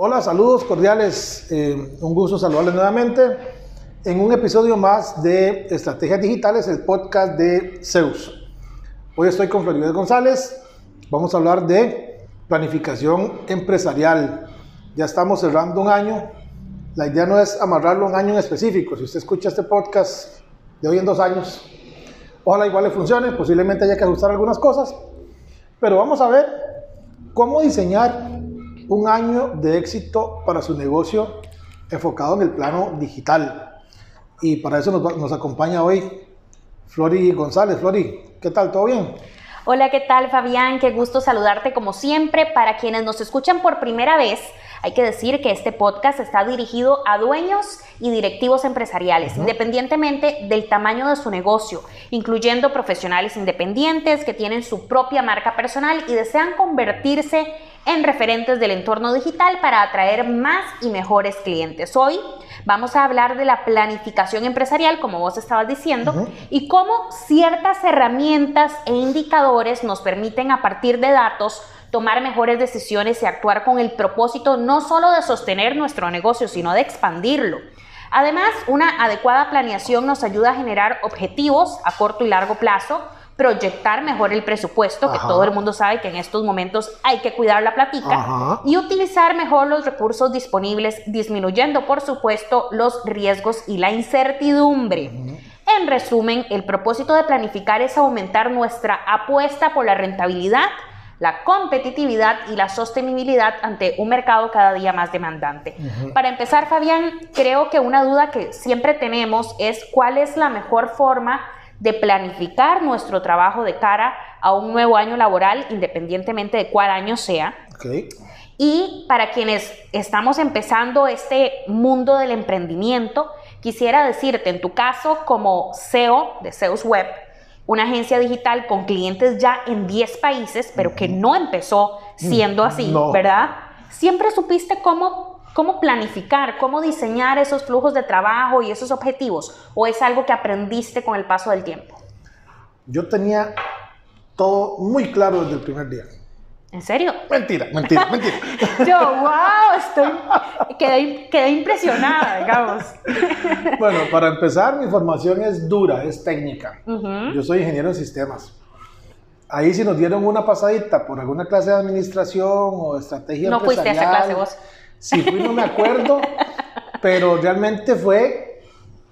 Hola, saludos cordiales. Eh, un gusto saludarles nuevamente en un episodio más de Estrategias Digitales, el podcast de Zeus. Hoy estoy con Floribel González. Vamos a hablar de planificación empresarial. Ya estamos cerrando un año. La idea no es amarrarlo a un año en específico. Si usted escucha este podcast de hoy en dos años, ojalá igual le funcione. Posiblemente haya que ajustar algunas cosas. Pero vamos a ver cómo diseñar un año de éxito para su negocio enfocado en el plano digital. Y para eso nos, nos acompaña hoy Flori González. Flori, ¿qué tal? ¿Todo bien? Hola, ¿qué tal Fabián? Qué gusto saludarte como siempre. Para quienes nos escuchan por primera vez, hay que decir que este podcast está dirigido a dueños y directivos empresariales, independientemente del tamaño de su negocio, incluyendo profesionales independientes que tienen su propia marca personal y desean convertirse en referentes del entorno digital para atraer más y mejores clientes. Hoy vamos a hablar de la planificación empresarial, como vos estabas diciendo, y cómo ciertas herramientas e indicadores nos permiten a partir de datos tomar mejores decisiones y actuar con el propósito no solo de sostener nuestro negocio, sino de expandirlo. Además, una adecuada planeación nos ayuda a generar objetivos a corto y largo plazo, proyectar mejor el presupuesto, que todo el mundo sabe que en estos momentos hay que cuidar la platica, y utilizar mejor los recursos disponibles, disminuyendo, por supuesto, los riesgos y la incertidumbre. En resumen, el propósito de planificar es aumentar nuestra apuesta por la rentabilidad, la competitividad y la sostenibilidad ante un mercado cada día más demandante. Para empezar, Fabián, creo que una duda que siempre tenemos es cuál es la mejor forma de planificar nuestro trabajo de cara a un nuevo año laboral, independientemente de cuál año sea. Y para quienes estamos empezando este mundo del emprendimiento, quisiera decirte, en tu caso, como CEO de Zeus Web, una agencia digital con clientes ya en 10 países, pero que no empezó siendo así, ¿verdad? Siempre supiste cómo cómo planificar, cómo diseñar esos flujos de trabajo y esos objetivos? ¿O es algo que aprendiste con el paso del tiempo? Yo tenía todo muy claro desde el primer día. ¿En serio? Mentira, mentira, mentira. Yo, wow, estoy, quedé, impresionada, digamos. Bueno, para empezar, mi formación es dura, es técnica. Yo soy ingeniero en sistemas. Ahí si nos dieron una pasadita por alguna clase de administración o estrategia no empresarial. No fuiste a esa clase vos. Si fui, no me acuerdo, pero realmente fue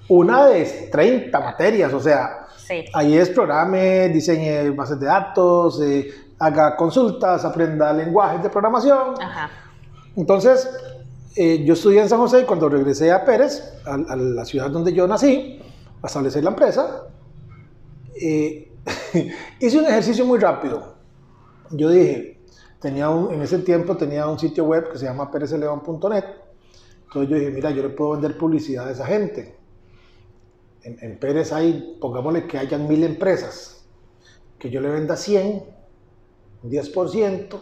una de 30 materias, o sea, ahí es programe, diseñe bases de datos, eh, haga consultas, aprenda lenguajes de programación. Entonces, eh, yo estudié en San José y cuando regresé a Pérez, a, la ciudad donde yo nací, a establecer la empresa, eh, hice un ejercicio muy rápido. Yo dije, tenía un, en ese tiempo tenía un sitio web que se llama perezleón.net. Entonces yo dije, mira, yo le puedo vender publicidad a esa gente. En, en Pérez hay, pongámosle que hayan mil empresas, que yo le venda 100, un 10%,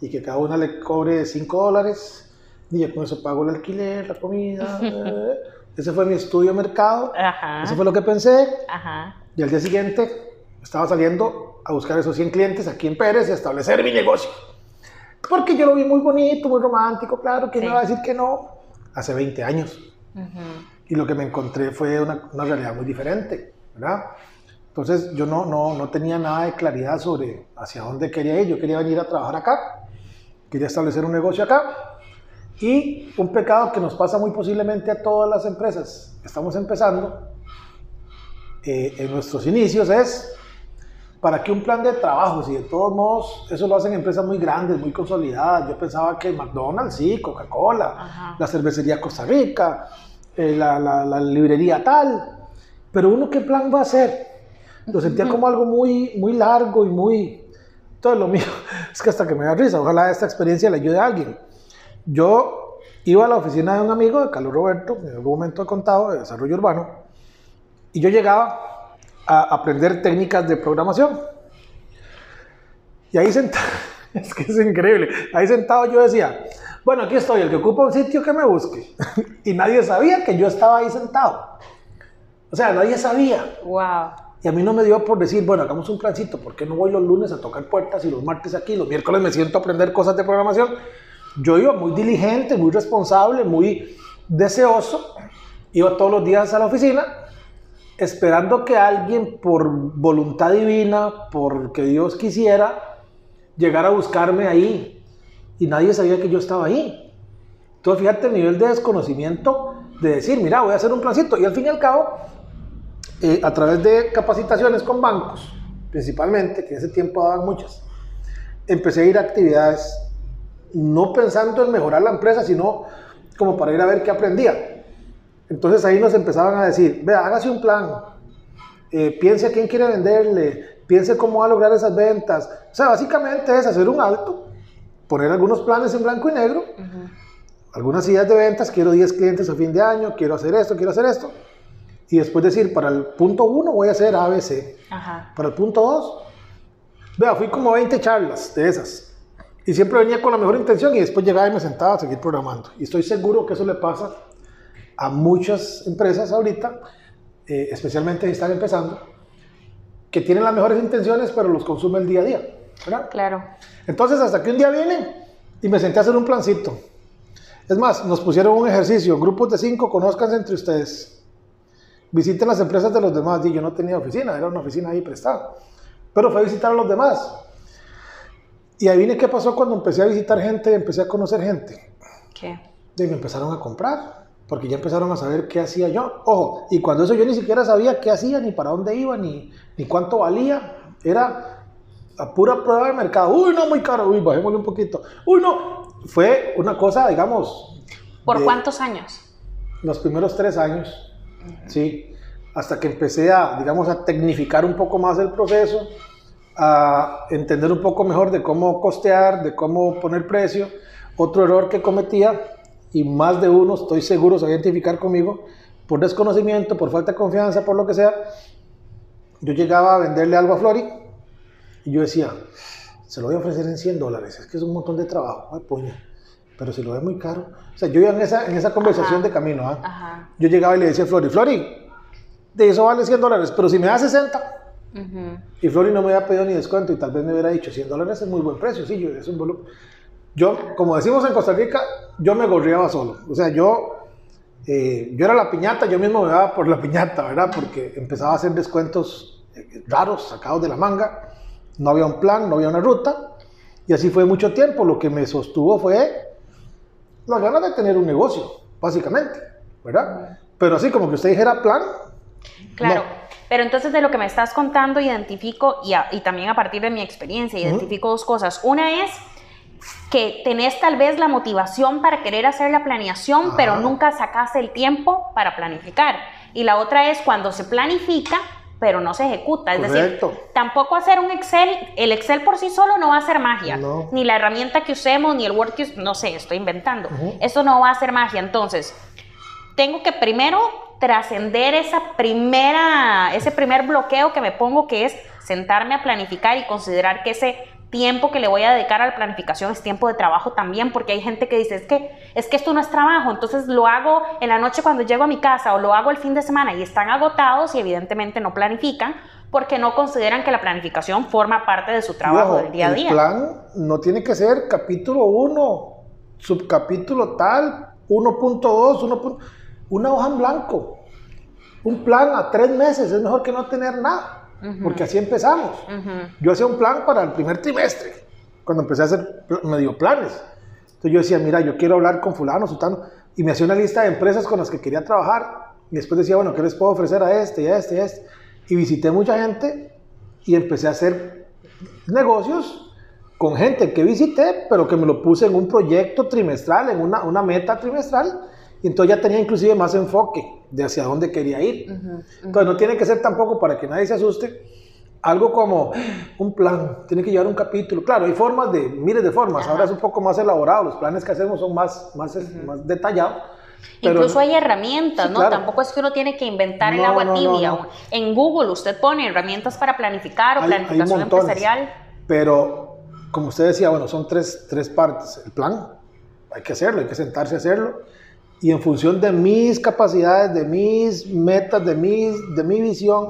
y que cada una le cobre 5 dólares, y yo con eso pago el alquiler, la comida. ese fue mi estudio de mercado, Ajá. eso fue lo que pensé. Ajá. Y al día siguiente estaba saliendo a buscar esos 100 clientes aquí en Pérez y establecer mi negocio. Porque yo lo vi muy bonito, muy romántico, claro, que no va a decir que no? Hace 20 años. Y lo que me encontré fue una, una, realidad muy diferente, ¿verdad? Entonces yo no, no, no tenía nada de claridad sobre hacia dónde quería ir. Yo quería venir a trabajar acá, quería establecer un negocio acá. Y un pecado que nos pasa muy posiblemente a todas las empresas estamos empezando eh, en nuestros inicios es ¿para qué un plan de trabajo? Si de todos modos eso lo hacen empresas muy grandes, muy consolidadas. Yo pensaba que McDonald's, sí, Coca-Cola, la cervecería Costa Rica, eh, la, librería tal. Pero uno, ¿qué plan va a hacer? Lo sentía como algo muy, muy largo y muy... Entonces lo mío es que hasta que me da risa, ojalá esta experiencia le ayude a alguien. Yo iba a la oficina de un amigo, de Carlos Roberto, en algún momento he contado, de desarrollo urbano, y yo llegaba a aprender técnicas de programación. Y ahí sentado, es que es increíble, ahí sentado yo decía, bueno, aquí estoy, el que ocupa un sitio que me busque. y nadie sabía que yo estaba ahí sentado. O sea, nadie sabía. Wow. Y a mí no me dio por decir, bueno, hagamos un plancito, ¿por qué no voy los lunes a tocar puertas y los martes aquí, los miércoles me siento a aprender cosas de programación? Yo iba muy diligente, muy responsable, muy deseoso, iba todos los días a la oficina, esperando que alguien por voluntad divina, porque Dios quisiera, llegara a buscarme ahí. Y nadie sabía que yo estaba ahí. Entonces, fíjate el nivel de desconocimiento de decir, mira, voy a hacer un plancito. Y al fin y al cabo, eh, a través de capacitaciones con bancos, principalmente, que en ese tiempo daban muchas, empecé a ir a actividades no pensando en mejorar la empresa, sino como para ir a ver qué aprendía. Entonces ahí nos empezaban a decir, vea, hágase un plan, eh, piense a quién quiere venderle, piense cómo va a lograr esas ventas. O sea, básicamente es hacer un alto, poner algunos planes en blanco y negro, algunas ideas de ventas, quiero 10 clientes a fin de año, quiero hacer esto, quiero hacer esto y después decir, para el punto 1 voy a hacer ABC. Para el punto 2, vea, fui como 20 charlas de esas. Y siempre venía con la mejor intención y después llegaba y me sentaba a seguir programando. Y estoy seguro que eso le pasa a muchas empresas ahorita, eh, especialmente si están empezando, que tienen las mejores intenciones, pero los consume el día a día. ¿verdad? Claro. Entonces, hasta que un día vienen y me senté a hacer un plancito. Es más, nos pusieron un ejercicio, grupos de cinco, conozcanse entre ustedes visiten las empresas de los demás. Y yo no tenía oficina, era una oficina ahí prestada. Pero fue a visitar a los demás. Y ahí vine qué pasó cuando empecé a visitar gente, empecé a conocer gente. ¿Qué? Y me empezaron a comprar, porque ya empezaron a saber qué hacía yo. Ojo, y cuando eso yo ni siquiera sabía qué hacía, ni para dónde iba, ni, ni cuánto valía. Era a pura prueba de mercado. Uy, no, muy caro. Uy, bajémosle un poquito. Uy, no. Fue una cosa, digamos... ¿Por cuántos años? Los primeros tres años. ¿sí? Hasta que empecé a, digamos, a tecnificar un poco más el proceso, a entender un poco mejor de cómo costear, de cómo poner precio. Otro error que cometía, y más de uno, estoy seguro, se va a identificar conmigo, por desconocimiento, por falta de confianza, por lo que sea, yo llegaba a venderle algo a Flori y yo decía, se lo voy a ofrecer en 100 dólares, es que es un montón de trabajo, ay, puña pero si lo ve muy caro. O sea, yo iba en esa, en esa conversación de camino, ¿ah? yo llegaba y le decía a Flori, Flori, de eso vale 100 dólares, pero si me da 60. Y Flori no me había pedido ni descuento y tal vez me hubiera dicho 100 dólares es muy buen precio, sí, yo, es un volumen. Yo, como decimos en Costa Rica, yo me gorreaba solo. O sea, yo, eh, yo era la piñata, yo mismo me daba por la piñata, ¿verdad? Porque empezaba a hacer descuentos eh, raros, sacados de la manga. No había un plan, no había una ruta. Y así fue mucho tiempo. Lo que me sostuvo fue las ganas de tener un negocio, básicamente, ¿verdad? Pero así como que usted dijera plan. Claro, pero entonces de lo que me estás contando identifico, y, y también a partir de mi experiencia, identifico dos cosas. Una es que tenés tal vez la motivación para querer hacer la planeación, pero nunca sacaste el tiempo para planificar. Y la otra es cuando se planifica, pero no se ejecuta. Es decir, tampoco hacer un Excel, el Excel por sí solo no va a hacer magia, ni la herramienta que usemos, ni el Word que no sé, estoy inventando. Eso no va a hacer magia. Entonces, tengo que primero trascender esa primera, ese primer bloqueo que me pongo, que es sentarme a planificar y considerar que ese tiempo que le voy a dedicar a la planificación es tiempo de trabajo también, porque hay gente que dice, es que, es que esto no es trabajo, entonces lo hago en la noche cuando llego a mi casa o lo hago el fin de semana y están agotados y evidentemente no planifican porque no consideran que la planificación forma parte de su trabajo del día a día. El plan no tiene que ser capítulo 1, subcapítulo tal, 1.2, 1. Una hoja en blanco. Un plan a tres meses es mejor que no tener nada porque así empezamos. Yo hacía un plan para el primer trimestre, cuando empecé a hacer medio planes. Entonces yo decía, mira, yo quiero hablar con fulano, sultano, y me hacía una lista de empresas con las que quería trabajar, y después decía, bueno, ¿qué les puedo ofrecer a este, y a este, y a este? Y visité mucha gente y empecé a hacer negocios con gente que visité, pero que me lo puse en un proyecto trimestral, en una, una meta trimestral, y entonces ya tenía inclusive más enfoque de hacia dónde quería ir. Entonces no tiene que ser tampoco para que nadie se asuste algo como un plan, tiene que llevar un capítulo. Claro, hay formas de, miles de formas. Ahora es un poco más elaborado, los planes que hacemos son más, más, más detallados. Incluso hay herramientas, ¿no? Tampoco es que uno tiene que inventar el agua tibia. en Google usted pone herramientas para planificar o planificación empresarial. Pero, como usted decía, bueno, son tres, tres partes. El plan, hay que hacerlo, hay que sentarse a hacerlo. Y en función de mis capacidades, de mis metas, de, mis, de mi visión,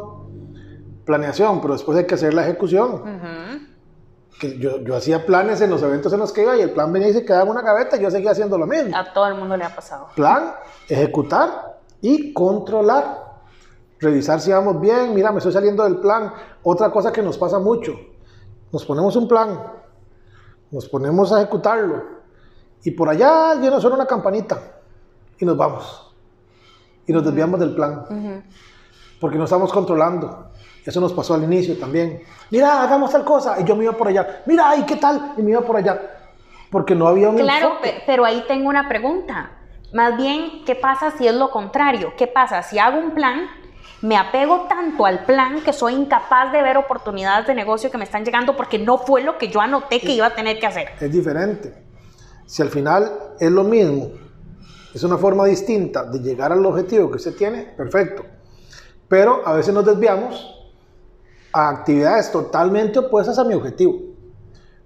planeación, pero después hay que hacer la ejecución. que yo, yo, hacía planes en los eventos en los que iba y el plan venía y se quedaba en una gaveta y yo seguía haciendo lo mismo. A todo el mundo le ha pasado. Plan, ejecutar y controlar. Revisar si vamos bien, mira, me estoy saliendo del plan. Otra cosa que nos pasa mucho, nos ponemos un plan, nos ponemos a ejecutarlo y por allá ya nos suena una campanita y nos vamos. Y nos desviamos del plan. Porque no estamos controlando. Eso nos pasó al inicio también. Mira, hagamos tal cosa. Y yo me iba por allá. Mira, ¿y qué tal? Y me iba por allá. Porque no había un Claro, pero ahí tengo una pregunta. Más bien, ¿qué pasa si es lo contrario? ¿Qué pasa si hago un plan, me apego tanto al plan que soy incapaz de ver oportunidades de negocio que me están llegando porque no fue lo que yo anoté que iba a tener que hacer? Es diferente. Si al final es lo mismo, es una forma distinta de llegar al objetivo que se tiene, perfecto. Pero a veces nos desviamos a actividades totalmente opuestas a mi objetivo.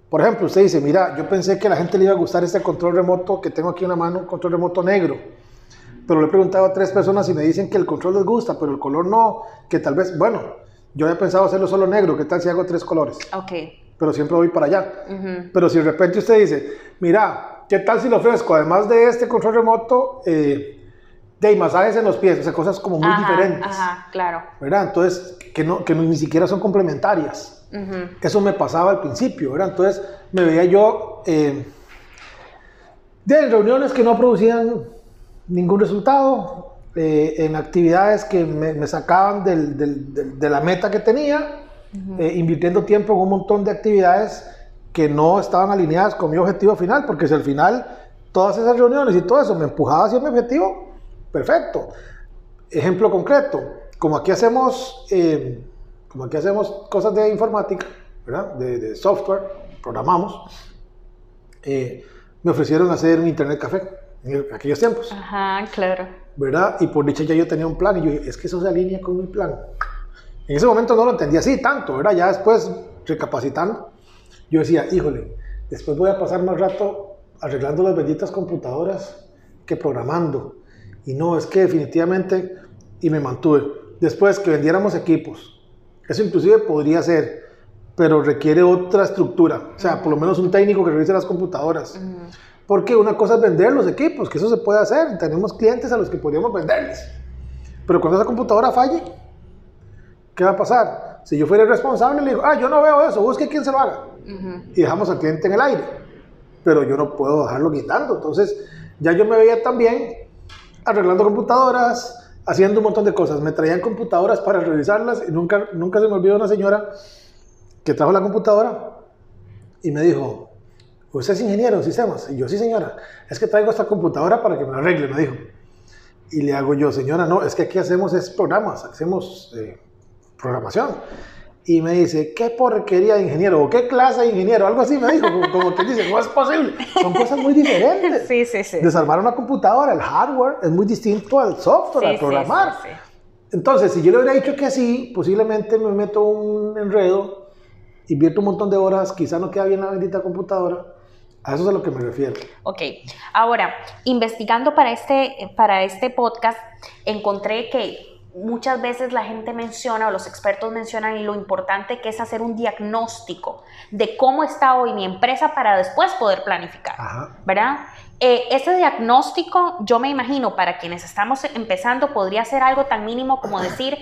Por ejemplo, usted dice, mira, yo pensé que a la gente le iba a gustar este control remoto que tengo aquí en la mano, un control remoto negro. Pero le he preguntado a tres personas y me dicen que el control les gusta, pero el color no, que tal vez, bueno, yo había pensado hacerlo solo negro, ¿qué tal si hago tres colores? Ok. Pero siempre voy para allá. Pero si de repente usted dice, mira, ¿qué tal si lo ofrezco, además de este control remoto, eh, de masajes en los pies, o sea, cosas como muy diferentes. Ajá, claro. ¿Verdad? Entonces, que, no, que ni siquiera son complementarias. Eso me pasaba al principio, ¿verdad? Entonces, me veía yo eh, de reuniones que no producían ningún resultado, eh, en actividades que me, sacaban del, del, de la meta que tenía, eh, invirtiendo tiempo en un montón de actividades que no estaban alineadas con mi objetivo final, porque si al final todas esas reuniones y todo eso me empujaba hacia mi objetivo, Perfecto. Ejemplo concreto, como aquí hacemos, eh, como aquí hacemos cosas de informática, ¿verdad? De, software, programamos, eh, me ofrecieron hacer un internet café en aquellos tiempos. Ajá, claro. ¿Verdad? Y por dicha ya yo tenía un plan y yo dije, es que eso se alinea con mi plan. En ese momento no lo entendía así tanto, ¿verdad? Ya después, recapacitando, yo decía, híjole, después voy a pasar más rato arreglando las benditas computadoras que programando. Y no, es que definitivamente, y me mantuve. Después que vendiéramos equipos, eso inclusive podría ser, pero requiere otra estructura, o sea, por lo menos un técnico que revise las computadoras. Porque una cosa es vender los equipos, que eso se puede hacer, tenemos clientes a los que podríamos venderles. Pero cuando esa computadora falle, ¿qué va a pasar? Si yo fuera el responsable, le digo, ah, yo no veo eso, busque quién se lo haga. Y dejamos al cliente en el aire. Pero yo no puedo dejarlo guindando. Entonces, ya yo me veía también arreglando computadoras, haciendo un montón de cosas. Me traían computadoras para revisarlas y nunca, nunca se me olvidó una señora que trajo la computadora y me dijo, ¿usted es ingeniero en sistemas? Y yo, sí señora, es que traigo esta computadora para que me la arregle, me dijo. Y le hago yo, señora, no, es que aquí hacemos es programas, hacemos eh, programación y me dice, ¿qué porquería de ingeniero? ¿O qué clase de ingeniero? Algo así me dijo, como, que dice, no es posible. Son cosas muy diferentes. Sí, sí, sí. Desarmar una computadora, el hardware, es muy distinto al software, al programar. Sí, Entonces, si yo le hubiera dicho que sí, posiblemente me meto un enredo, invierto un montón de horas, quizá no queda bien la bendita computadora. A eso es a lo que me refiero. Ok. Ahora, investigando para este, para este podcast, encontré que muchas veces la gente menciona o los expertos mencionan lo importante que es hacer un diagnóstico de cómo está hoy mi empresa para después poder planificar, ¿verdad? Eh, ese diagnóstico, yo me imagino, para quienes estamos empezando, podría ser algo tan mínimo como decir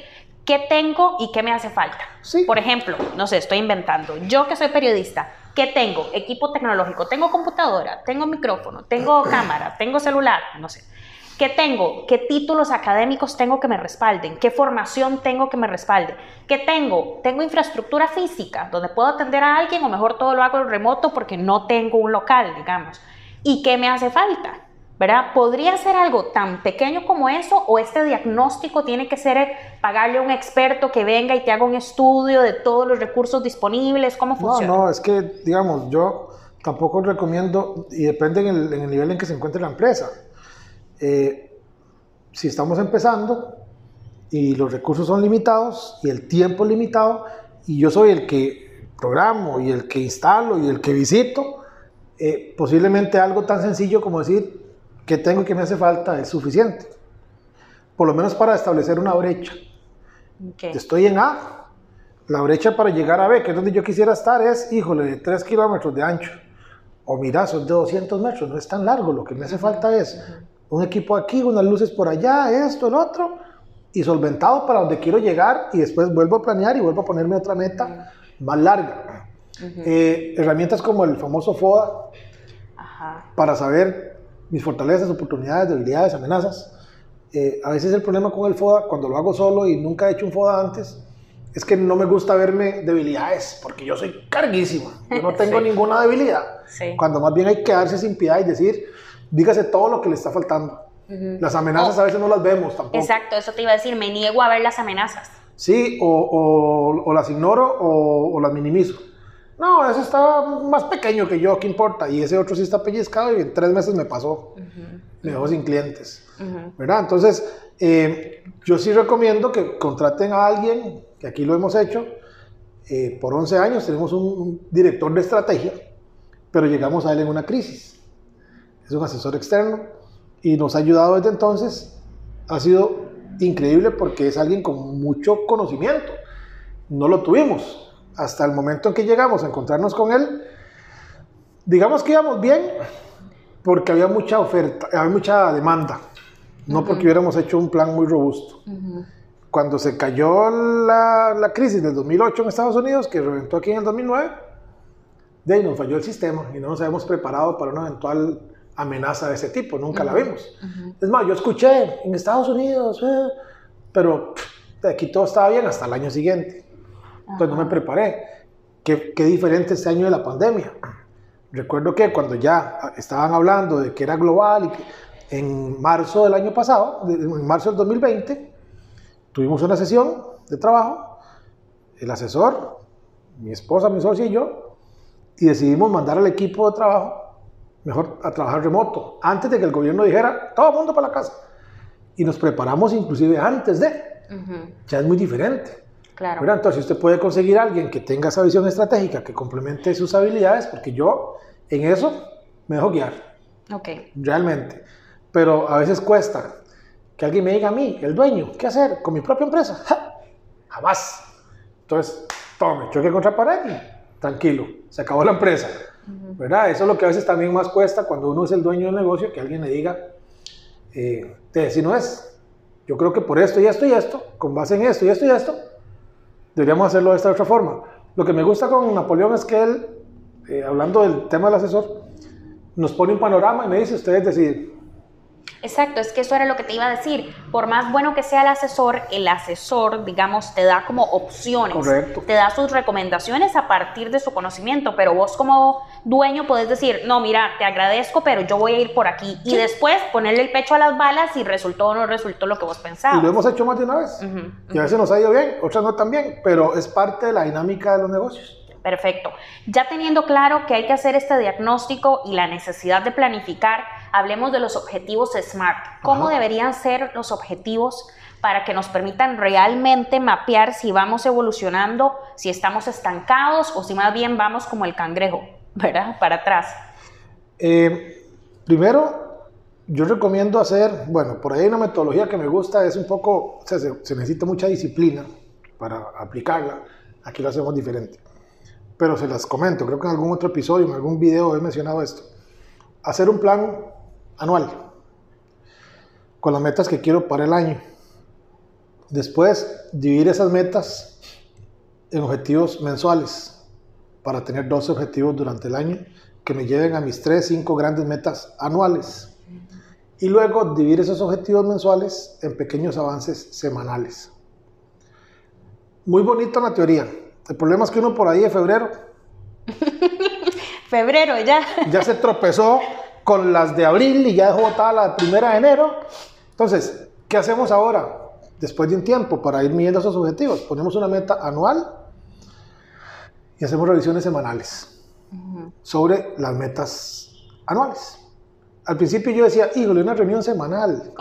qué tengo y qué me hace falta. Por ejemplo, no sé, estoy inventando, yo que soy periodista, ¿qué tengo? Equipo tecnológico, tengo computadora, tengo micrófono, tengo cámara, tengo celular, no sé ¿Qué tengo? ¿Qué títulos académicos tengo que me respalden? ¿Qué formación tengo que me respalde? ¿Qué tengo? ¿Tengo infraestructura física donde puedo atender a alguien o mejor todo lo hago en remoto porque no tengo un local, digamos? ¿Y qué me hace falta? ¿verdad? ¿Podría ser algo tan pequeño como eso o este diagnóstico tiene que ser pagarle a un experto que venga y te haga un estudio de todos los recursos disponibles? ¿Cómo funciona? No, no, es que, digamos, yo tampoco recomiendo, y depende en el, nivel en que se encuentre la empresa. Eh, si estamos empezando y los recursos son limitados y el tiempo es limitado, y yo soy el que programo y el que instalo y el que visito, eh, posiblemente algo tan sencillo como decir, que tengo y que me hace falta es suficiente. Por lo menos para establecer una brecha. Estoy en A. La brecha para llegar a B, que es donde yo quisiera estar, es, híjole, de 3 kilómetros de ancho. O mira, son de 200 metros, no es tan largo. Lo que me hace falta es un equipo aquí, unas luces por allá, esto, el otro, y solventado para donde quiero llegar y después vuelvo a planear y vuelvo a ponerme otra meta más larga. Eh, herramientas como el famoso FODA para saber mis fortalezas, oportunidades, debilidades, amenazas. Eh, a veces el problema con el FODA, cuando lo hago solo y nunca he hecho un FODA antes, es que no me gusta verme debilidades, porque yo soy carguísima, yo no tengo ninguna debilidad. Cuando más bien hay que quedarse sin piedad y decir, dígase todo lo que le está faltando. Las amenazas a veces no las vemos tampoco. Exacto, eso te iba a decir, me niego a ver las amenazas. Sí, o, o, las ignoro o, o las minimizo. No, ese estaba más pequeño que yo, ¿qué importa? Y ese otro sí está pellizcado y en tres meses me pasó. Me dejó sin clientes. ¿Verdad? Entonces, eh, yo sí recomiendo que contraten a alguien, que aquí lo hemos hecho. Eh, por 11 años tenemos un, director de estrategia, pero llegamos a él en una crisis. Es un asesor externo y nos ha ayudado desde entonces. Ha sido increíble porque es alguien con mucho conocimiento. No lo tuvimos hasta el momento en que llegamos a encontrarnos con él, digamos que íbamos bien porque había mucha oferta, había mucha demanda, no porque hubiéramos hecho un plan muy robusto. Cuando se cayó la, la, crisis del 2008 en Estados Unidos, que reventó aquí en el 2009, de ahí nos falló el sistema y no nos habíamos preparado para una eventual amenaza de ese tipo, nunca la vimos. Es más, yo escuché en Estados Unidos, eh", pero aquí todo estaba bien hasta el año siguiente. Entonces no me preparé. Qué, qué diferente este año de la pandemia. Recuerdo que cuando ya estaban hablando de que era global y que en marzo del año pasado, en marzo del 2020, tuvimos una sesión de trabajo, el asesor, mi esposa, mi socia y yo, y decidimos mandar al equipo de trabajo mejor a trabajar remoto, antes de que el gobierno dijera, todo el mundo para la casa. Y nos preparamos inclusive antes de. Ya es muy diferente. Claro. Entonces usted puede conseguir a alguien que tenga esa visión estratégica, que complemente sus habilidades, porque yo en eso me dejo guiar. Ok. Realmente. Pero a veces cuesta que alguien me diga a mí, el dueño, ¿qué hacer con mi propia empresa? Jamás. Entonces, tome, choque contra pared y tranquilo, se acabó la empresa. ¿Verdad? Eso es lo que a veces también más cuesta cuando uno es el dueño del negocio, que alguien le diga, eh, si no es, yo creo que por esto y esto y esto, con base en esto y esto y esto, deberíamos hacerlo de esta otra forma. Lo que me gusta con Napoleón es que él, eh, hablando del tema del asesor, nos pone un panorama y me dice, ustedes deciden. Exacto, es que eso era lo que te iba a decir. Por más bueno que sea el asesor, el asesor, digamos, te da como opciones. Correcto. Te da sus recomendaciones a partir de su conocimiento, pero vos como dueño podés decir, no, mira, te agradezco, pero yo voy a ir por aquí. Y después ponerle el pecho a las balas si resultó o no resultó lo que vos pensabas. Y lo hemos hecho más de una vez. Y a veces nos ha ido bien, otras no tan bien, pero es parte de la dinámica de los negocios. Perfecto. Ya teniendo claro que hay que hacer este diagnóstico y la necesidad de planificar, hablemos de los objetivos SMART. ¿Cómo deberían ser los objetivos para que nos permitan realmente mapear si vamos evolucionando, si estamos estancados o si más bien vamos como el cangrejo, ¿verdad? Para atrás. Eh, primero, yo recomiendo hacer, bueno, por ahí hay una metodología que me gusta, es un poco, o sea, se necesita mucha disciplina para aplicarla. Aquí lo hacemos diferente pero se las comento, creo que en algún otro episodio, en algún video he mencionado esto. Hacer un plan anual con las metas que quiero para el año. Después, dividir esas metas en objetivos mensuales para tener 12 objetivos durante el año que me lleven a mis 3, 5 grandes metas anuales. Y luego dividir esos objetivos mensuales en pequeños avances semanales. Muy bonito la teoría, el problema es que uno por ahí de febrero. febrero ya. ya se tropezó con las de abril y ya dejó votada la primera de enero. Entonces, ¿qué hacemos ahora? Después de un tiempo, para ir midiendo esos objetivos, ponemos una meta anual y hacemos revisiones semanales sobre las metas anuales. Al principio yo decía, híjole, una reunión semanal.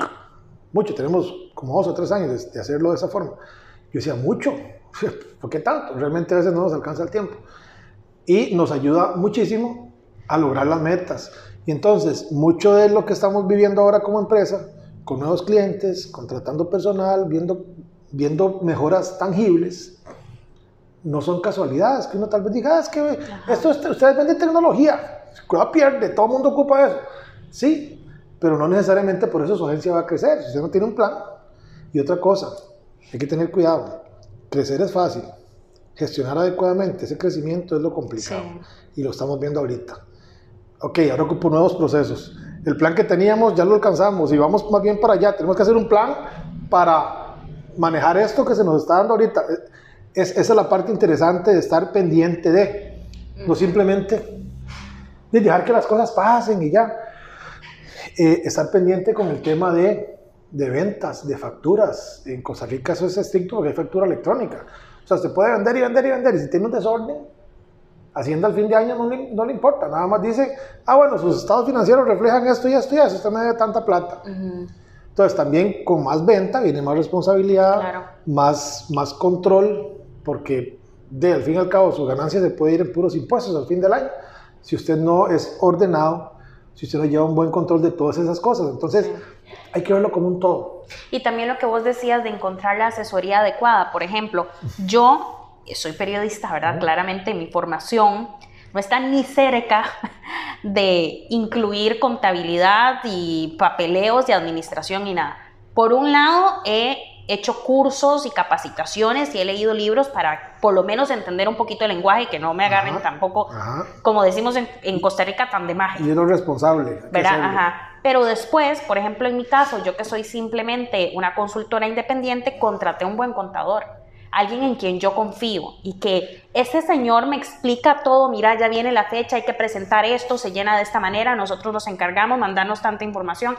Mucho, tenemos como dos o tres años de, hacerlo de esa forma. Yo decía, mucho. ¿Por qué tanto? Realmente a veces no nos alcanza el tiempo. Y nos ayuda muchísimo a lograr las metas. Y entonces, mucho de lo que estamos viviendo ahora como empresa, con nuevos clientes, contratando personal, viendo, viendo mejoras tangibles, no son casualidades, que uno tal vez diga, ah, es que esto ustedes venden tecnología, cuidado pierde, todo el mundo ocupa eso. Sí, pero no necesariamente por eso su agencia va a crecer, si usted no tiene un plan. Y otra cosa, hay que tener cuidado, crecer es fácil, gestionar adecuadamente ese crecimiento es lo complicado y lo estamos viendo ahorita. Ok, ahora ocupo nuevos procesos. El plan que teníamos ya lo alcanzamos y vamos más bien para allá. Tenemos que hacer un plan para manejar esto que se nos está dando ahorita es, esa es la parte interesante de estar pendiente de, no simplemente de dejar que las cosas pasen y ya. Eh, estar pendiente con el tema de, de, ventas, de facturas. En Costa Rica eso es estricto porque hay factura electrónica. O sea, se puede vender y vender y vender. Y si tiene un desorden, Hacienda al fin de año no le, no le importa. Nada más dice, ah, bueno, sus estados financieros reflejan esto y esto y eso. Usted me debe tanta plata. Entonces, también con más venta viene más responsabilidad, más, más control porque de al fin y al cabo su ganancia se puede ir en puros impuestos al fin del año. Si usted no es ordenado, si usted no lleva un buen control de todas esas cosas. Entonces, hay que verlo como un todo. Y también lo que vos decías de encontrar la asesoría adecuada. Por ejemplo, yo soy periodista, ¿verdad? Claramente mi formación no está ni cerca de incluir contabilidad y papeleos de administración y nada. Por un lado, he hecho cursos y capacitaciones y he leído libros para por lo menos entender un poquito el lenguaje y que no me agarren tampoco, como decimos en, Costa Rica, tan de magia. Y lo responsable. ¿Verdad? Ajá. Pero después, por ejemplo, en mi caso, yo que soy simplemente una consultora independiente, contraté un buen contador alguien en quien yo confío y que ese señor me explica todo, mira, ya viene la fecha, hay que presentar esto, se llena de esta manera, nosotros nos encargamos, mandarnos tanta información.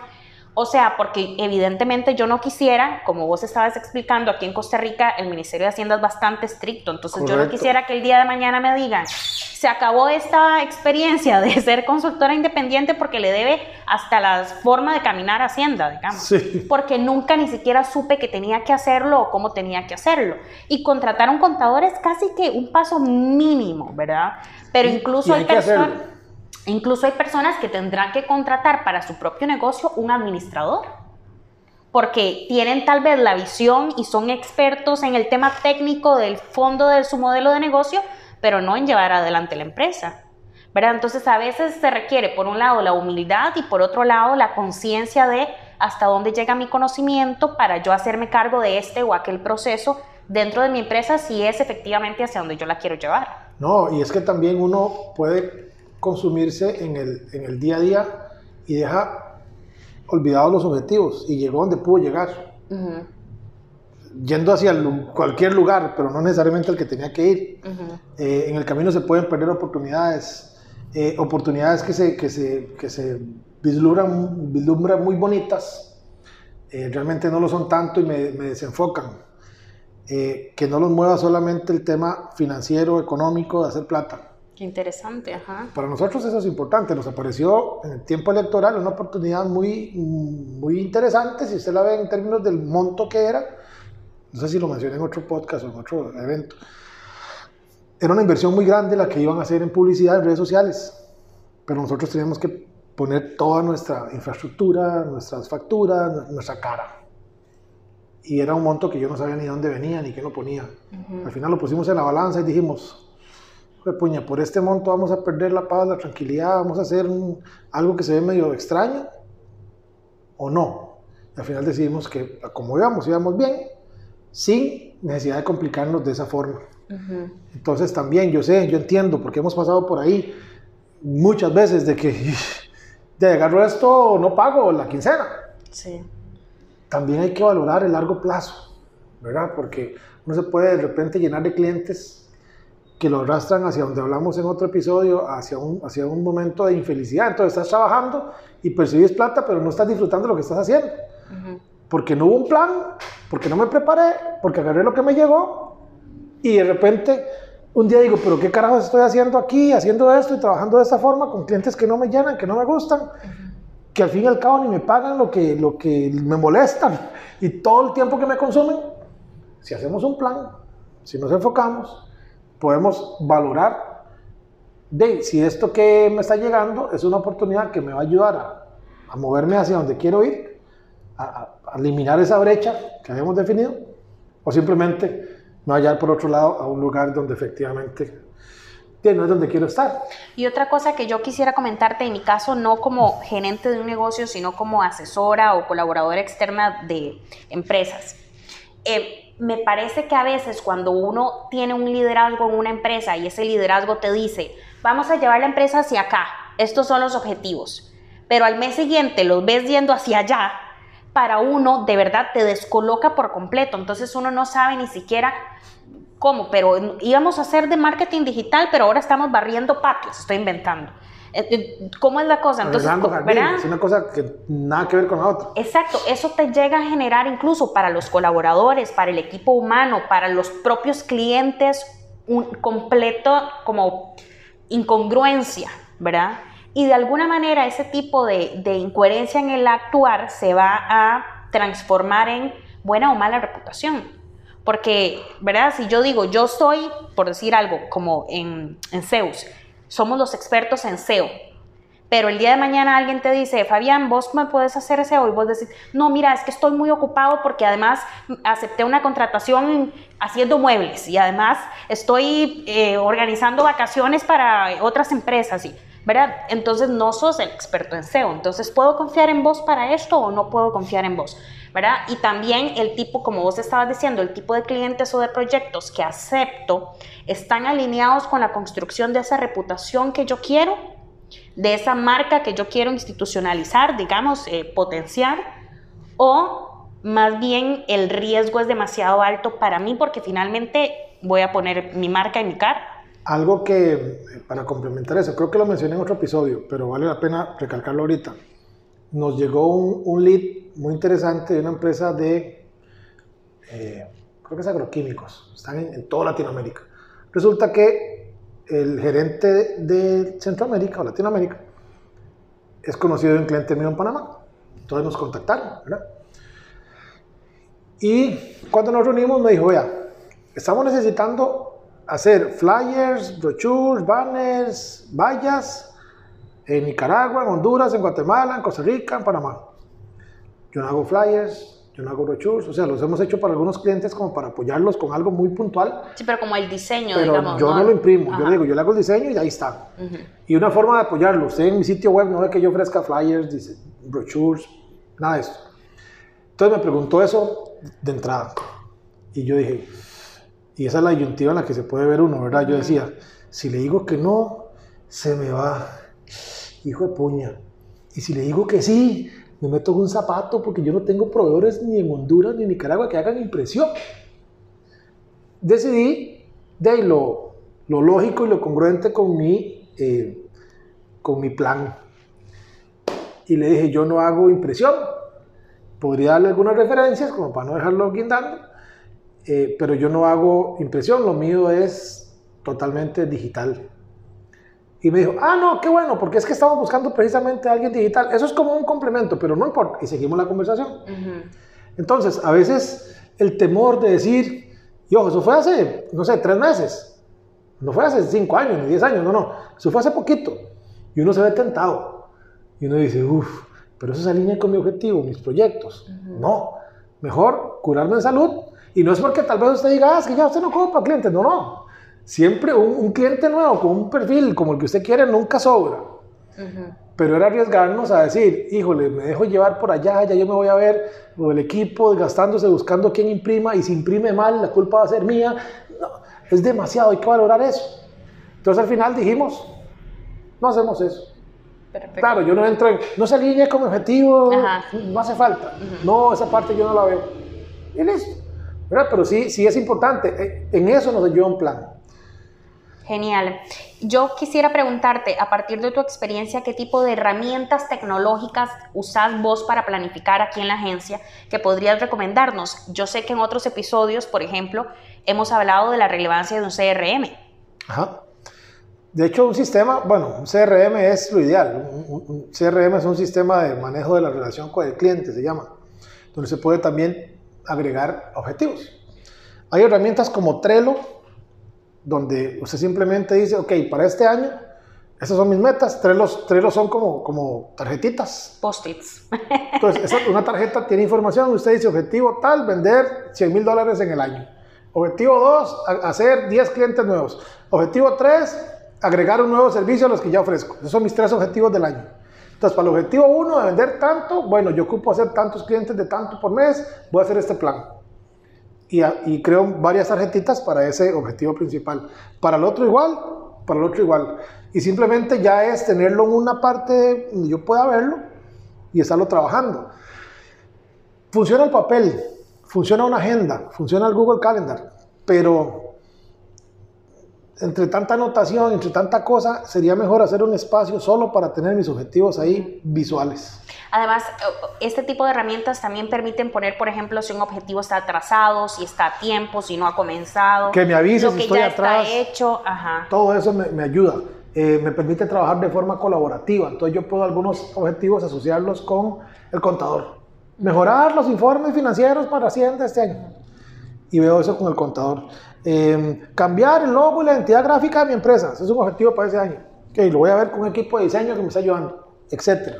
O sea, porque evidentemente yo no quisiera, como vos estabas explicando, aquí en Costa Rica el Ministerio de Hacienda es bastante estricto, entonces yo no quisiera que el día de mañana me digan, se acabó esta experiencia de ser consultora independiente porque le debe hasta la forma de caminar Hacienda, digamos. Porque nunca ni siquiera supe que tenía que hacerlo o cómo tenía que hacerlo. Y contratar a un contador es casi que un paso mínimo, ¿verdad? Pero incluso hay, hay personas Incluso hay personas que tendrán que contratar para su propio negocio un administrador, porque tienen tal vez la visión y son expertos en el tema técnico del fondo de su modelo de negocio, pero no en llevar adelante la empresa. ¿verdad? Entonces a veces se requiere por un lado la humildad y por otro lado la conciencia de hasta dónde llega mi conocimiento para yo hacerme cargo de este o aquel proceso dentro de mi empresa si es efectivamente hacia donde yo la quiero llevar. No, y es que también uno puede consumirse en el, en el día a día y deja olvidados los objetivos y llegó donde pudo llegar. Yendo hacia cualquier lugar, pero no necesariamente el que tenía que ir. Eh, en el camino se pueden perder oportunidades, eh, oportunidades que se, que se, que se vislumbran, vislumbran muy bonitas, eh, realmente no lo son tanto y me, me desenfocan. que no los mueva solamente el tema financiero, económico, de hacer plata Qué interesante, ajá. Para nosotros eso es importante. Nos apareció en el tiempo electoral una oportunidad muy, muy interesante, si usted la ve en términos del monto que era. No sé si lo mencioné en otro podcast o en otro evento. Era una inversión muy grande la que iban a hacer en publicidad en redes sociales. Pero nosotros teníamos que poner toda nuestra infraestructura, nuestras facturas, nuestra cara. Y era un monto que yo no sabía ni dónde venía ni qué lo ponía. Al final lo pusimos en la balanza y dijimos, puña, por este monto vamos a perder la paz, la tranquilidad, vamos a hacer algo que se ve medio extraño o no. al final decidimos que como íbamos, íbamos bien, sin necesidad de complicarnos de esa forma. Entonces también yo sé, yo entiendo, porque hemos pasado por ahí muchas veces de que de agarro esto no pago la quincena. Sí. También hay que valorar el largo plazo, ¿verdad? Porque no se puede de repente llenar de clientes que lo arrastran hacia donde hablamos en otro episodio, hacia un, hacia un momento de infelicidad. Entonces estás trabajando y percibes plata, pero no estás disfrutando lo que estás haciendo. Porque no hubo un plan, porque no me preparé, porque agarré lo que me llegó y de repente un día digo, pero ¿qué carajos estoy haciendo aquí, haciendo esto y trabajando de esta forma con clientes que no me llenan, que no me gustan? que al fin y al cabo ni me pagan lo que, lo que me molestan y todo el tiempo que me consumen, si hacemos un plan, si nos enfocamos, podemos valorar de si esto que me está llegando es una oportunidad que me va a ayudar a, a moverme hacia donde quiero ir, a, a, eliminar esa brecha que habíamos definido, o simplemente me a llevar por otro lado a un lugar donde efectivamente no es donde quiero estar. Y otra cosa que yo quisiera comentarte, en mi caso, no como gerente de un negocio, sino como asesora o colaboradora externa de empresas. Eh, me parece que a veces cuando uno tiene un liderazgo en una empresa y ese liderazgo te dice, vamos a llevar la empresa hacia acá, estos son los objetivos, pero al mes siguiente los ves yendo hacia allá, para uno de verdad te descoloca por completo, entonces uno no sabe ni siquiera ¿Cómo? Pero íbamos a hacer de marketing digital, pero ahora estamos barriendo patios, estoy inventando. Eh, eh, ¿Cómo es la cosa? Entonces, es una cosa que nada que ver con la otra. Exacto, eso te llega a generar incluso para los colaboradores, para el equipo humano, para los propios clientes, un completo como incongruencia, ¿verdad? Y de alguna manera ese tipo de, de incoherencia en el actuar se va a transformar en buena o mala reputación. Porque, ¿verdad? Si yo digo, yo soy, por decir algo, como en, en Zeus, somos los expertos en SEO, pero el día de mañana alguien te dice, Fabián, vos me puedes hacer SEO y vos decís, no, mira, es que estoy muy ocupado porque además acepté una contratación haciendo muebles y además estoy eh, organizando vacaciones para otras empresas, y, ¿verdad? Entonces no sos el experto en SEO, entonces ¿puedo confiar en vos para esto o no puedo confiar en vos? ¿verdad? Y también el tipo, como vos estabas diciendo, el tipo de clientes o de proyectos que acepto están alineados con la construcción de esa reputación que yo quiero, de esa marca que yo quiero institucionalizar, digamos, eh, potenciar, o más bien el riesgo es demasiado alto para mí porque finalmente voy a poner mi marca en mi cara. Algo que, para complementar eso, creo que lo mencioné en otro episodio, pero vale la pena recalcarlo ahorita. Nos llegó un, lead muy interesante de una empresa de, eh, creo que es agroquímicos, están en, toda Latinoamérica. Resulta que el gerente de Centroamérica o Latinoamérica es conocido de un cliente mío en Panamá. Entonces nos contactaron, ¿verdad? Y cuando nos reunimos me dijo, vea, estamos necesitando hacer flyers, brochures, banners, vallas en Nicaragua, en Honduras, en Guatemala, en Costa Rica, en Panamá. Yo no hago flyers, yo no hago brochures, o sea, los hemos hecho para algunos clientes como para apoyarlos con algo muy puntual. Sí, pero como el diseño, pero digamos. Yo no, lo imprimo, yo digo, yo le hago el diseño y ahí está. Y una forma de apoyarlo, usted en mi sitio web no ve que yo ofrezca flyers, dice, brochures, nada de eso. Entonces me preguntó eso de entrada. Y yo dije, y esa es la disyuntiva en la que se puede ver uno, ¿verdad? Yo decía, si le digo que no, se me va, hijo de puña. Y si le digo que sí, me meto en un zapato porque yo no tengo proveedores ni en Honduras ni en Nicaragua que hagan impresión. Decidí de lo, lo lógico y lo congruente con mi, eh, con mi plan. Y le dije, yo no hago impresión. Podría darle algunas referencias como para no dejarlo guindando, eh, pero yo no hago impresión, lo mío es totalmente digital. Y me dijo, ah, no, qué bueno, porque es que estamos buscando precisamente a alguien digital. Eso es como un complemento, pero no importa. Y seguimos la conversación. Entonces, a veces el temor de decir, y ojo, eso fue hace, no sé, tres meses. No fue hace cinco años, ni diez años, no, no. Eso fue hace poquito. Y uno se ve tentado. Y uno dice, uff, pero eso se alinea con mi objetivo, mis proyectos. No, mejor curarme en salud. Y no es porque tal vez usted diga, ah, es que ya usted no para clientes. No, no. Siempre un, cliente nuevo con un perfil como el que usted quiere nunca sobra. Pero era arriesgarnos a decir, híjole, me dejo llevar por allá, ya yo me voy a ver, o el equipo desgastándose buscando quién imprima y si imprime mal, la culpa va a ser mía. No, es demasiado, hay que valorar eso. Entonces al final dijimos, no hacemos eso. Claro, yo no entro en, no se alinea con mi objetivo, no hace falta. No, esa parte yo no la veo. Y listo. Pero sí, sí es importante, eh, en eso nos dio un plan. Genial. Yo quisiera preguntarte, a partir de tu experiencia, ¿qué tipo de herramientas tecnológicas usas vos para planificar aquí en la agencia que podrías recomendarnos? Yo sé que en otros episodios, por ejemplo, hemos hablado de la relevancia de un CRM. Ajá. De hecho, un sistema, bueno, un CRM es lo ideal. Un, CRM es un sistema de manejo de la relación con el cliente, se llama, donde se puede también agregar objetivos. Hay herramientas como Trello, donde usted simplemente dice, ok, para este año, esas son mis metas, tres los, son como, como tarjetitas. Post-its. Entonces, una tarjeta tiene información, usted dice, objetivo tal, vender 100 mil dólares en el año. Objetivo 2, hacer 10 clientes nuevos. Objetivo 3, agregar un nuevo servicio a los que ya ofrezco. Esos son mis tres objetivos del año. Entonces, para el objetivo 1 de vender tanto, bueno, yo ocupo hacer tantos clientes de tanto por mes, voy a hacer este plan y, creo varias tarjetitas para ese objetivo principal. Para el otro igual, para el otro igual. Y simplemente ya es tenerlo en una parte donde yo pueda verlo y estarlo trabajando. Funciona el papel, funciona una agenda, funciona el Google Calendar, pero entre tanta anotación, entre tanta cosa, sería mejor hacer un espacio solo para tener mis objetivos ahí visuales. Además, este tipo de herramientas también permiten poner, por ejemplo, si un objetivo está atrasado, si está a tiempo, si no ha comenzado. Que me avise si estoy ya atrás. Está hecho. Ajá. Todo eso me, ayuda. Eh, me permite trabajar de forma colaborativa. Entonces yo puedo algunos objetivos asociarlos con el contador. Mejorar los informes financieros para Hacienda este año. Y veo eso con el contador. Em, cambiar el logo y la identidad gráfica de mi empresa. Ese es un objetivo para ese año. Okay, lo voy a ver con un equipo de diseño que me está ayudando, etc.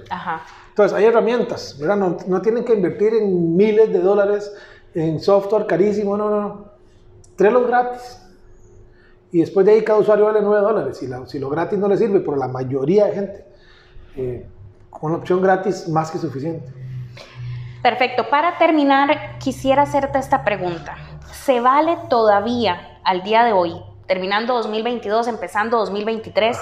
Entonces, hay herramientas. ¿verdad? No, no, tienen que invertir en miles de dólares en software carísimo. No, no, no. Trello gratis. Y después de ahí cada usuario vale 9 dólares. Si, si lo gratis no le sirve, por la mayoría de gente, eh, con la opción gratis más que suficiente. Perfecto. Para terminar, quisiera hacerte esta pregunta. ¿Se vale todavía al día de hoy, terminando 2022, empezando 2023,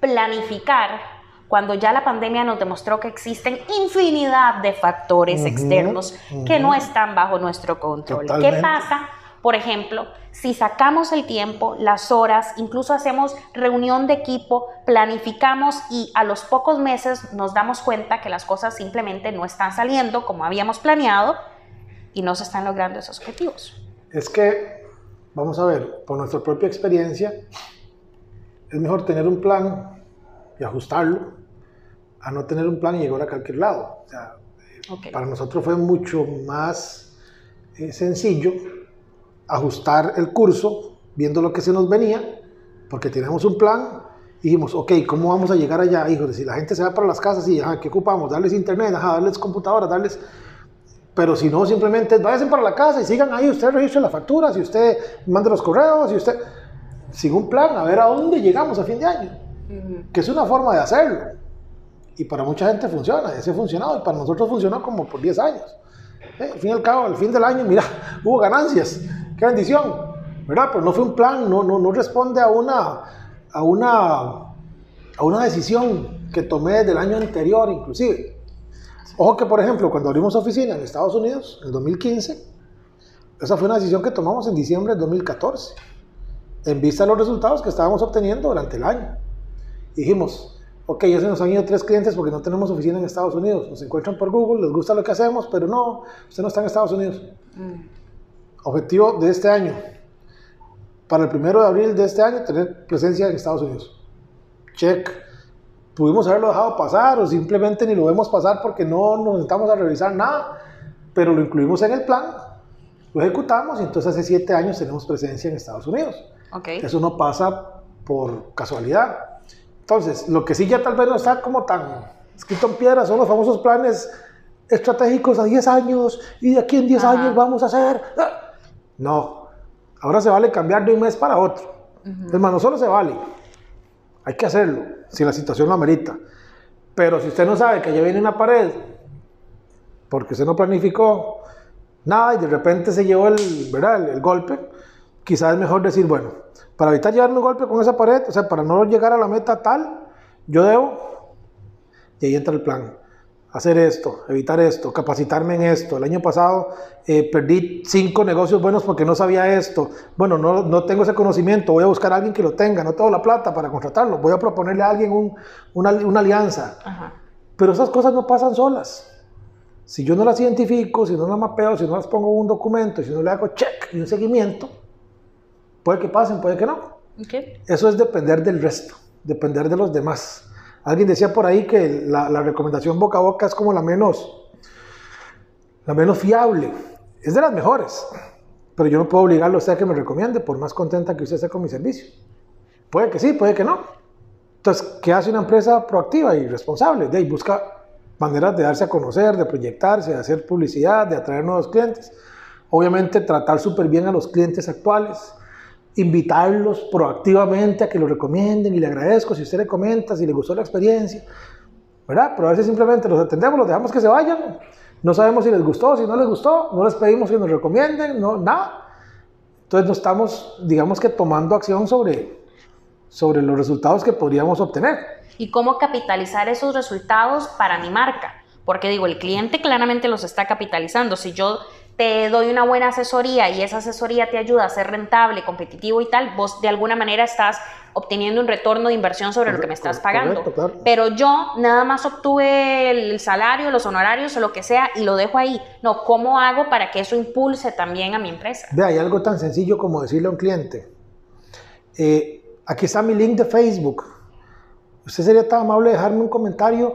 planificar cuando ya la pandemia nos demostró que existen infinidad de factores externos que no están bajo nuestro control? ¿Qué pasa, por ejemplo, si sacamos el tiempo, las horas, incluso hacemos reunión de equipo, planificamos y a los pocos meses nos damos cuenta que las cosas simplemente no están saliendo como habíamos planeado y no se están logrando esos objetivos? Es que, vamos a ver, por nuestra propia experiencia, es mejor tener un plan y ajustarlo a no tener un plan y llegar a cualquier lado. O sea, Para nosotros fue mucho más eh, sencillo ajustar el curso viendo lo que se nos venía, porque tenemos un plan y dijimos, ok, ¿cómo vamos a llegar allá? Híjole, si la gente se va para las casas y, ¿qué ocupamos? Darles internet, darles computadoras, darles pero si no, simplemente vayan para la casa y sigan ahí, usted registre las facturas y usted manda los correos y usted, sin un plan, a ver a dónde llegamos a fin de año. Que es una forma de hacerlo. Y para mucha gente funciona, ese ha funcionado y para nosotros funcionó como por 10 años. Eh, al fin y al cabo, al fin del año, mira, hubo ganancias, qué bendición, ¿verdad? Pero no fue un plan, no, no, no responde a una, a, una, a una decisión que tomé desde el año anterior inclusive. Ojo que, por ejemplo, cuando abrimos oficina en Estados Unidos, en 2015, esa fue una decisión que tomamos en diciembre de 2014, en vista de los resultados que estábamos obteniendo durante el año. dijimos, ok, ya se nos han ido tres clientes porque no tenemos oficina en Estados Unidos. Nos encuentran por Google, les gusta lo que hacemos, pero no, usted no está en Estados Unidos. Mm. Objetivo de este año, para el primero de abril de este año, tener presencia en Estados Unidos. Check pudimos haberlo dejado pasar o simplemente ni lo vemos pasar porque no nos sentamos a revisar nada, pero lo incluimos en el plan, lo ejecutamos y entonces hace siete años tenemos presencia en Estados Unidos. Okay. Eso no pasa por casualidad. Entonces, lo que sí ya tal vez no está como tan escrito en piedra son los famosos planes estratégicos a 10 años y de aquí en 10 años vamos a hacer... No, ahora se vale cambiar de un mes para otro. Hermano, solo se vale. Hay que hacerlo, si la situación lo amerita. Pero si usted no sabe que ya viene una pared, porque usted no planificó nada y de repente se llevó el, ¿verdad? el, golpe, quizás es mejor decir, bueno, para evitar llevarme un golpe con esa pared, o sea, para no llegar a la meta tal, yo debo, y ahí entra el plan. Hacer esto, evitar esto, capacitarme en esto. El año pasado eh, perdí cinco negocios buenos porque no sabía esto. Bueno, no, no, tengo ese conocimiento, voy a buscar a alguien que lo tenga, no tengo la plata para contratarlo, voy a proponerle a alguien un, una, una, alianza. Pero esas cosas no pasan solas. Si yo no las identifico, si no las mapeo, si no las pongo en un documento, si no le hago check y un seguimiento, puede que pasen, puede que no. Eso es depender del resto, depender de los demás. Alguien decía por ahí que la, recomendación boca a boca es como la menos, la menos fiable. Es de las mejores. Pero yo no puedo obligarlo a usted a que me recomiende, por más contenta que usted esté con mi servicio. Puede que sí, puede que no. Entonces, ¿qué hace una empresa proactiva y responsable? De ahí busca maneras de darse a conocer, de proyectarse, de hacer publicidad, de atraer nuevos clientes. Obviamente, tratar súper bien a los clientes actuales invitarlos proactivamente a que lo recomienden y le agradezco si usted le comenta, si le gustó la experiencia, ¿verdad? Pero a veces simplemente los atendemos, los dejamos que se vayan, no sabemos si les gustó, si no les gustó, no les pedimos que nos recomienden, no, nada. Entonces no estamos, digamos que tomando acción sobre, sobre los resultados que podríamos obtener. ¿Y cómo capitalizar esos resultados para mi marca? Porque digo, el cliente claramente los está capitalizando. Si yo te doy una buena asesoría y esa asesoría te ayuda a ser rentable, competitivo y tal, vos de alguna manera estás obteniendo un retorno de inversión sobre lo que me estás pagando. Pero yo nada más obtuve el salario, los honorarios o lo que sea y lo dejo ahí. No, ¿cómo hago para que eso impulse también a mi empresa? Ve, hay algo tan sencillo como decirle a un cliente, eh, aquí está mi link de Facebook. ¿Usted sería tan amable de dejarme un comentario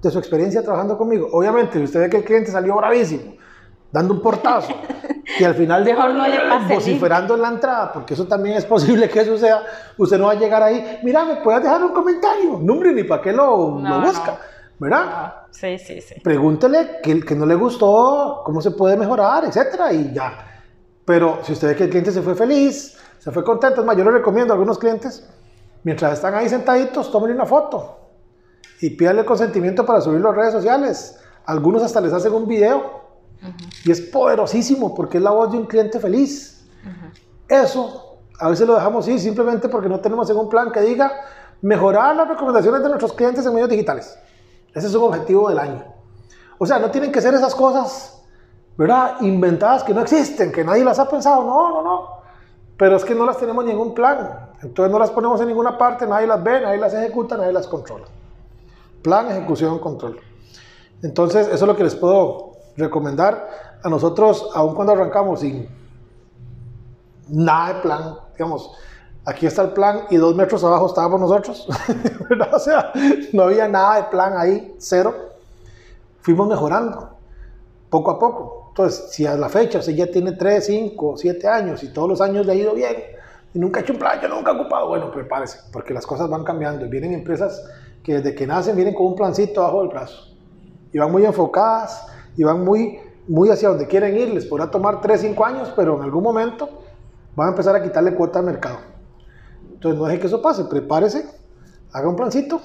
de su experiencia trabajando conmigo? Obviamente, usted ve que el cliente salió bravísimo dando un portazo. Y al final de no vociferando en la entrada, porque eso también es posible que eso sea, usted no va a llegar ahí, mira, me puedes dejar un comentario, nombre ni para qué lo, busca, ¿verdad? Sí, sí, sí. Pregúntele que, que no le gustó, cómo se puede mejorar, etcétera, y ya. Pero si usted ve que el cliente se fue feliz, se fue contento, es más, yo le recomiendo a algunos clientes, mientras están ahí sentaditos, tomen una foto y pídanle consentimiento para subirlo a redes sociales. Algunos hasta les hacen un video y es poderosísimo porque es la voz de un cliente feliz. Eso a veces lo dejamos así simplemente porque no tenemos ningún plan que diga mejorar las recomendaciones de nuestros clientes en medios digitales. Ese es un objetivo del año. O sea, no tienen que ser esas cosas, ¿verdad? Inventadas que no existen, que nadie las ha pensado. No, no, no. Pero es que no las tenemos en ningún plan. Entonces no las ponemos en ninguna parte, nadie las ve, nadie las ejecuta, nadie las controla. Plan, ejecución, control. Entonces, eso es lo que les puedo recomendar a nosotros, aun cuando arrancamos sin nada de plan, digamos, aquí está el plan y dos metros abajo estábamos nosotros, O sea, no había nada de plan ahí, cero. Fuimos mejorando, poco a poco. Entonces, si a la fecha, si ya tiene 3, 5, 7 años y todos los años le ha ido bien y nunca ha hecho un plan, yo nunca he ocupado, bueno, prepárese, porque las cosas van cambiando y vienen empresas que desde que nacen vienen con un plancito bajo el brazo y van muy enfocadas y van muy, muy hacia donde quieren ir. Les podrá tomar 3, 5 años, pero en algún momento van a empezar a quitarle cuota al mercado. Entonces no deje que eso pase, prepárese, haga un plancito,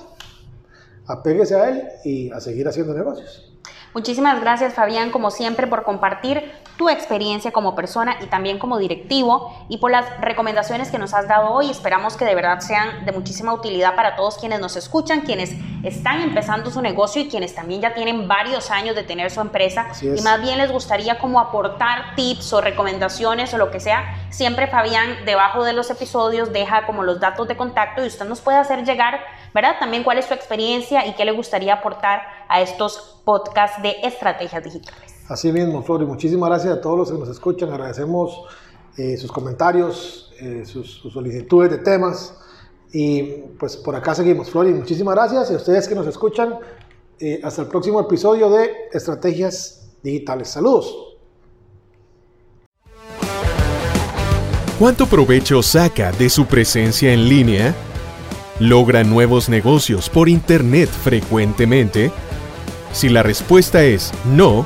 apéguese a él y a seguir haciendo negocios. Muchísimas gracias Fabián, como siempre, por compartir tu experiencia como persona y también como directivo y por las recomendaciones que nos has dado hoy. Esperamos que de verdad sean de muchísima utilidad para todos quienes nos escuchan, quienes están empezando su negocio y quienes también ya tienen varios años de tener su empresa y más bien les gustaría como aportar tips o recomendaciones o lo que sea. Siempre Fabián debajo de los episodios deja como los datos de contacto y usted nos puede hacer llegar, ¿verdad? También cuál es su experiencia y qué le gustaría aportar a estos podcasts de estrategias digitales. Así mismo, Flori, muchísimas gracias a todos los que nos escuchan. Agradecemos eh, sus comentarios, eh, sus, solicitudes de temas. Y pues por acá seguimos. Flori, muchísimas gracias. Y a ustedes que nos escuchan, eh, hasta el próximo episodio de Estrategias Digitales. Saludos. ¿Cuánto provecho saca de su presencia en línea? ¿Logra nuevos negocios por Internet frecuentemente? Si la respuesta es no,